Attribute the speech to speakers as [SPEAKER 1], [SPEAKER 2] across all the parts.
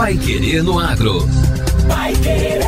[SPEAKER 1] Pai Querer no Agro. Pai Querer.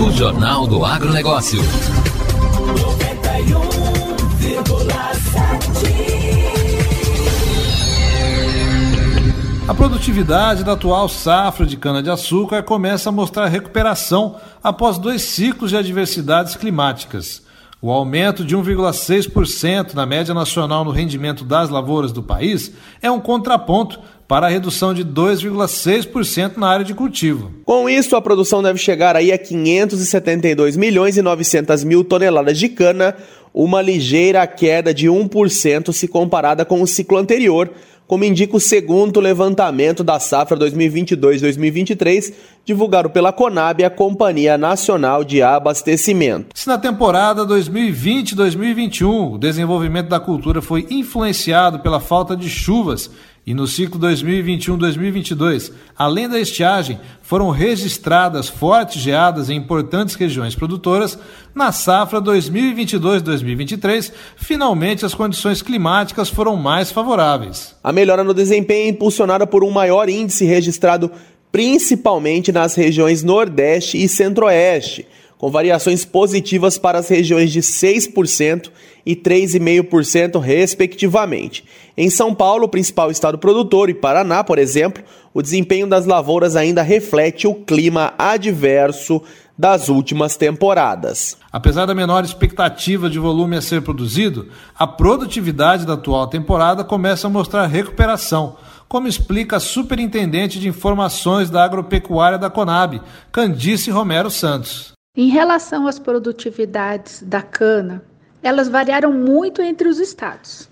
[SPEAKER 1] O Jornal do Agronegócio.
[SPEAKER 2] 91,7. A produtividade da atual safra de cana-de-açúcar começa a mostrar recuperação após dois ciclos de adversidades climáticas. O aumento de 1,6% na média nacional no rendimento das lavouras do país é um contraponto para a redução de 2,6% na área de cultivo.
[SPEAKER 3] Com isso, a produção deve chegar aí a 572 milhões e 900 mil toneladas de cana, uma ligeira queda de 1% se comparada com o ciclo anterior, como indica o segundo levantamento da safra 2022-2023, divulgado pela Conab, a Companhia Nacional de Abastecimento.
[SPEAKER 2] Se na temporada 2020-2021 o desenvolvimento da cultura foi influenciado pela falta de chuvas e no ciclo 2021-2022, além da estiagem, foram registradas fortes geadas em importantes regiões produtoras, na safra 2022-2023, finalmente as condições climáticas foram mais favoráveis.
[SPEAKER 3] A melhora no desempenho é impulsionada por um maior índice registrado principalmente nas regiões Nordeste e Centro-Oeste com variações positivas para as regiões de 6% e 3,5%, respectivamente. Em São Paulo, principal estado produtor, e Paraná, por exemplo, o desempenho das lavouras ainda reflete o clima adverso das últimas temporadas.
[SPEAKER 2] Apesar da menor expectativa de volume a ser produzido, a produtividade da atual temporada começa a mostrar recuperação, como explica a superintendente de informações da agropecuária da Conab, Candice Romero Santos.
[SPEAKER 4] Em relação às produtividades da cana, elas variaram muito entre os estados.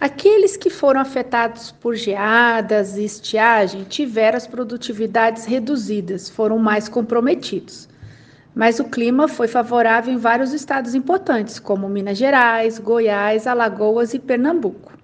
[SPEAKER 4] Aqueles que foram afetados por geadas e estiagem tiveram as produtividades reduzidas, foram mais comprometidos. Mas o clima foi favorável em vários estados importantes, como Minas Gerais, Goiás, Alagoas e Pernambuco.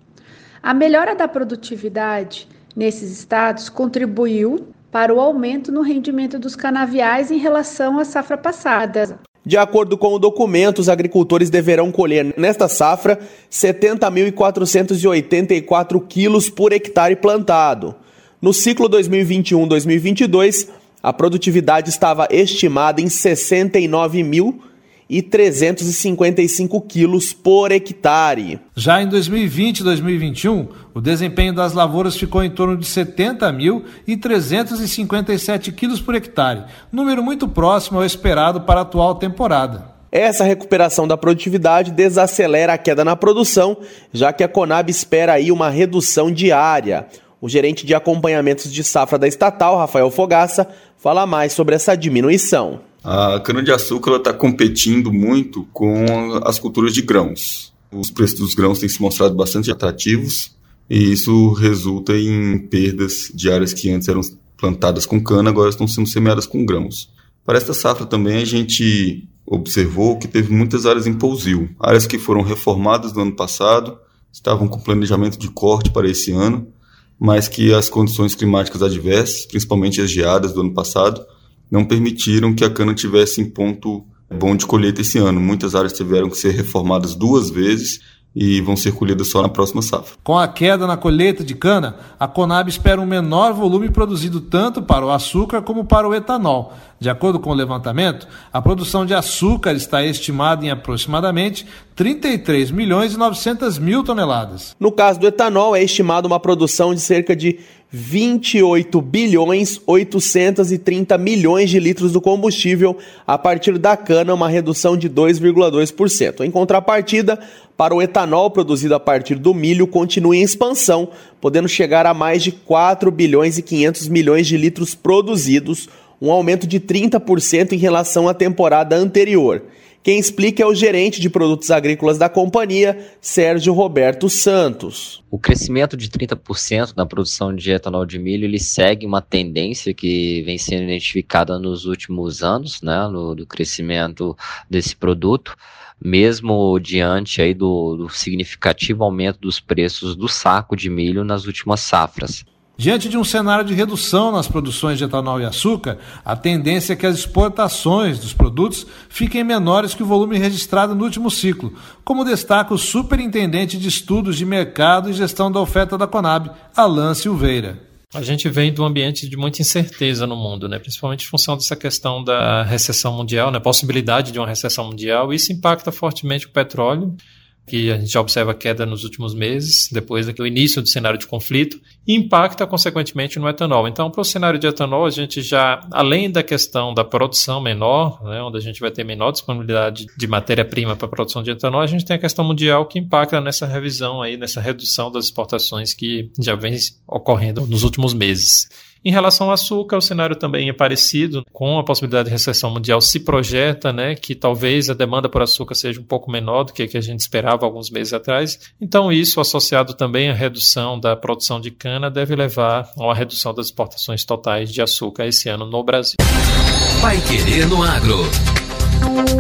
[SPEAKER 4] A melhora da produtividade nesses estados contribuiu para o aumento no rendimento dos canaviais em relação à safra passada.
[SPEAKER 3] De acordo com o documento, os agricultores deverão colher nesta safra 70.484 quilos por hectare plantado. No ciclo 2021-2022, a produtividade estava estimada em 69 mil e 355 quilos por hectare.
[SPEAKER 2] Já em 2020 e 2021, o desempenho das lavouras ficou em torno de 70 mil e 357 quilos por hectare, número muito próximo ao esperado para a atual temporada.
[SPEAKER 3] Essa recuperação da produtividade desacelera a queda na produção, já que a Conab espera aí uma redução diária. O gerente de acompanhamentos de safra da estatal, Rafael Fogaça, fala mais sobre essa diminuição.
[SPEAKER 5] A cana-de-açúcar está competindo muito com as culturas de grãos. Os preços dos grãos têm se mostrado bastante atrativos e isso resulta em perdas de áreas que antes eram plantadas com cana, agora estão sendo semeadas com grãos. Para esta safra também a gente observou que teve muitas áreas em pousio, áreas que foram reformadas no ano passado, estavam com planejamento de corte para esse ano, mas que as condições climáticas adversas, principalmente as geadas do ano passado, não permitiram que a cana tivesse em ponto bom de colheita esse ano. Muitas áreas tiveram que ser reformadas duas vezes e vão ser colhidas só na próxima safra.
[SPEAKER 2] Com a queda na colheita de cana, a Conab espera um menor volume produzido tanto para o açúcar como para o etanol. De acordo com o levantamento, a produção de açúcar está estimada em aproximadamente 33 milhões e 900 mil toneladas.
[SPEAKER 3] No caso do etanol, é estimada uma produção de cerca de 28 bilhões 830 milhões de litros do combustível a partir da cana, uma redução de 2,2%. Em contrapartida, para o etanol produzido a partir do milho continua em expansão, podendo chegar a mais de 4 bilhões e 500 milhões de litros produzidos, um aumento de 30% em relação à temporada anterior. Quem explica é o gerente de produtos agrícolas da companhia, Sérgio Roberto Santos.
[SPEAKER 6] O crescimento de 30% na produção de etanol de milho ele segue uma tendência que vem sendo identificada nos últimos anos, né, no, do crescimento desse produto, mesmo diante aí do, do significativo aumento dos preços do saco de milho nas últimas safras.
[SPEAKER 2] Diante de um cenário de redução nas produções de etanol e açúcar, a tendência é que as exportações dos produtos fiquem menores que o volume registrado no último ciclo, como destaca o superintendente de estudos de mercado e gestão da oferta da Conab, Alan Silveira.
[SPEAKER 7] A gente vem de um ambiente de muita incerteza no mundo, né? principalmente em função dessa questão da recessão mundial, né? possibilidade de uma recessão mundial. Isso impacta fortemente o petróleo que a gente já observa queda nos últimos meses, depois do início do cenário de conflito, e impacta consequentemente no etanol. Então, para o cenário de etanol, a gente já, além da questão da produção menor, né, onde a gente vai ter menor disponibilidade de matéria-prima para a produção de etanol, a gente tem a questão mundial que impacta nessa revisão aí, nessa redução das exportações que já vem ocorrendo nos últimos meses. Em relação ao açúcar, o cenário também é parecido, com a possibilidade de recessão mundial se projeta, né, que talvez a demanda por açúcar seja um pouco menor do que a que a gente esperava alguns meses atrás. Então, isso associado também à redução da produção de cana deve levar a uma redução das exportações totais de açúcar esse ano no Brasil.
[SPEAKER 1] Vai querer no agro.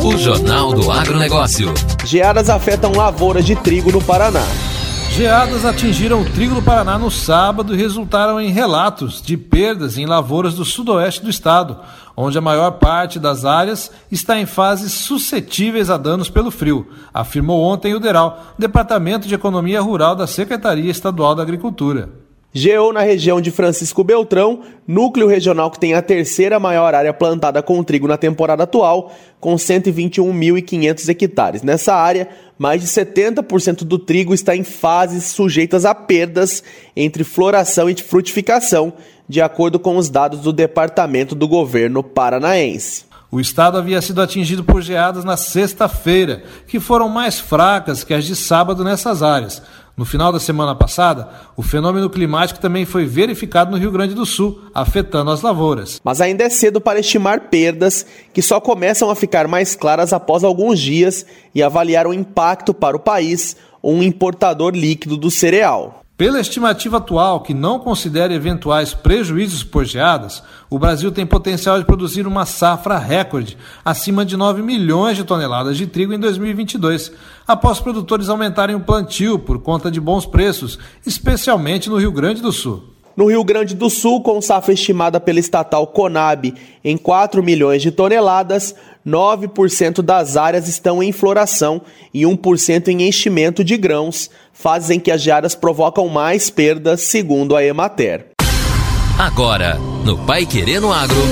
[SPEAKER 1] O Jornal do Agronegócio.
[SPEAKER 3] Geadas afetam lavouras de trigo no Paraná.
[SPEAKER 2] Geadas atingiram o trigo do Paraná no sábado e resultaram em relatos de perdas em lavouras do sudoeste do estado, onde a maior parte das áreas está em fases suscetíveis a danos pelo frio, afirmou ontem o DERAL, Departamento de Economia Rural da Secretaria Estadual da Agricultura.
[SPEAKER 3] Geou na região de Francisco Beltrão, núcleo regional que tem a terceira maior área plantada com trigo na temporada atual, com 121.500 hectares. Nessa área, mais de 70% do trigo está em fases sujeitas a perdas entre floração e frutificação, de acordo com os dados do Departamento do Governo Paranaense.
[SPEAKER 2] O estado havia sido atingido por geadas na sexta-feira, que foram mais fracas que as de sábado nessas áreas. No final da semana passada, o fenômeno climático também foi verificado no Rio Grande do Sul, afetando as lavouras.
[SPEAKER 3] Mas ainda é cedo para estimar perdas, que só começam a ficar mais claras após alguns dias e avaliar o impacto para o país, um importador líquido do cereal.
[SPEAKER 2] Pela estimativa atual, que não considera eventuais prejuízos por geadas, o Brasil tem potencial de produzir uma safra recorde, acima de 9 milhões de toneladas de trigo em 2022, após produtores aumentarem o plantio por conta de bons preços, especialmente no Rio Grande do Sul.
[SPEAKER 3] No Rio Grande do Sul, com safra estimada pela estatal Conab em 4 milhões de toneladas, 9% das áreas estão em floração e 1% em enchimento de grãos, fazem que as geadas provocam mais perdas, segundo a Emater.
[SPEAKER 1] Agora, no Pai Querendo Agro,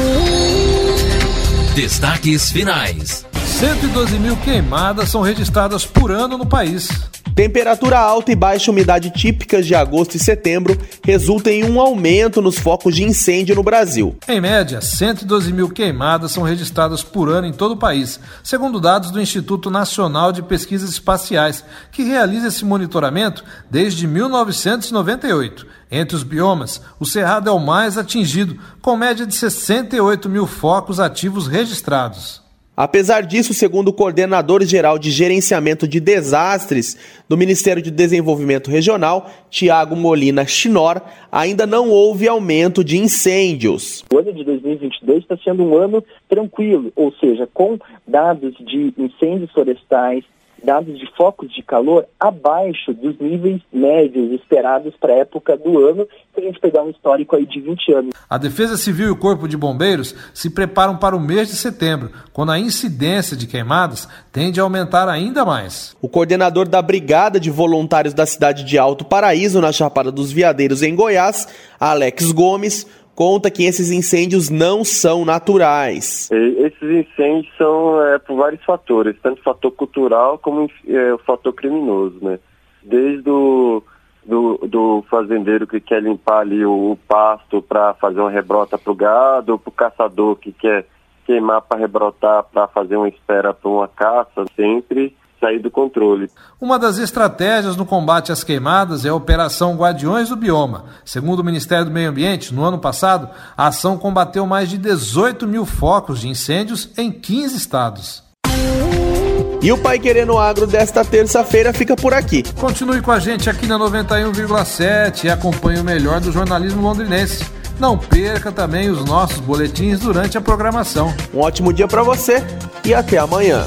[SPEAKER 1] destaques finais.
[SPEAKER 2] 112 mil queimadas são registradas por ano no país.
[SPEAKER 3] Temperatura alta e baixa umidade típicas de agosto e setembro resultam em um aumento nos focos de incêndio no Brasil.
[SPEAKER 2] Em média, 112 mil queimadas são registradas por ano em todo o país, segundo dados do Instituto Nacional de Pesquisas Espaciais, que realiza esse monitoramento desde 1998. Entre os biomas, o Cerrado é o mais atingido, com média de 68 mil focos ativos registrados.
[SPEAKER 3] Apesar disso, segundo o coordenador geral de gerenciamento de desastres do Ministério de Desenvolvimento Regional, Tiago Molina Chinor, ainda não houve aumento de incêndios.
[SPEAKER 8] O ano de 2022 está sendo um ano tranquilo, ou seja, com dados de incêndios florestais, dados de focos de calor abaixo dos níveis médios esperados para a época do ano, se a gente pegar um histórico aí de 20 anos.
[SPEAKER 2] A Defesa Civil e o Corpo de Bombeiros se preparam para o mês de setembro, quando a incidência de queimadas tende a aumentar ainda mais.
[SPEAKER 3] O coordenador da Brigada de Voluntários da cidade de Alto Paraíso, na Chapada dos Veadeiros, em Goiás, Alex Gomes, conta que esses incêndios não são naturais.
[SPEAKER 9] Esses incêndios são é, por vários fatores, tanto fator cultural como é, fator criminoso, né? Desde o do, do fazendeiro que quer limpar ali o, o pasto para fazer uma rebrota para o gado, para o caçador que quer queimar para rebrotar para fazer uma espera para uma caça, sempre sair do controle.
[SPEAKER 2] Uma das estratégias no combate às queimadas é a Operação Guardiões do Bioma. Segundo o Ministério do Meio Ambiente, no ano passado, a ação combateu mais de 18 mil focos de incêndios em 15 estados.
[SPEAKER 3] E o Pai Querendo Agro desta terça-feira fica por aqui.
[SPEAKER 2] Continue com a gente aqui na 91,7 e acompanhe o melhor do jornalismo londrinense. Não perca também os nossos boletins durante a programação.
[SPEAKER 3] Um ótimo dia para você e até amanhã.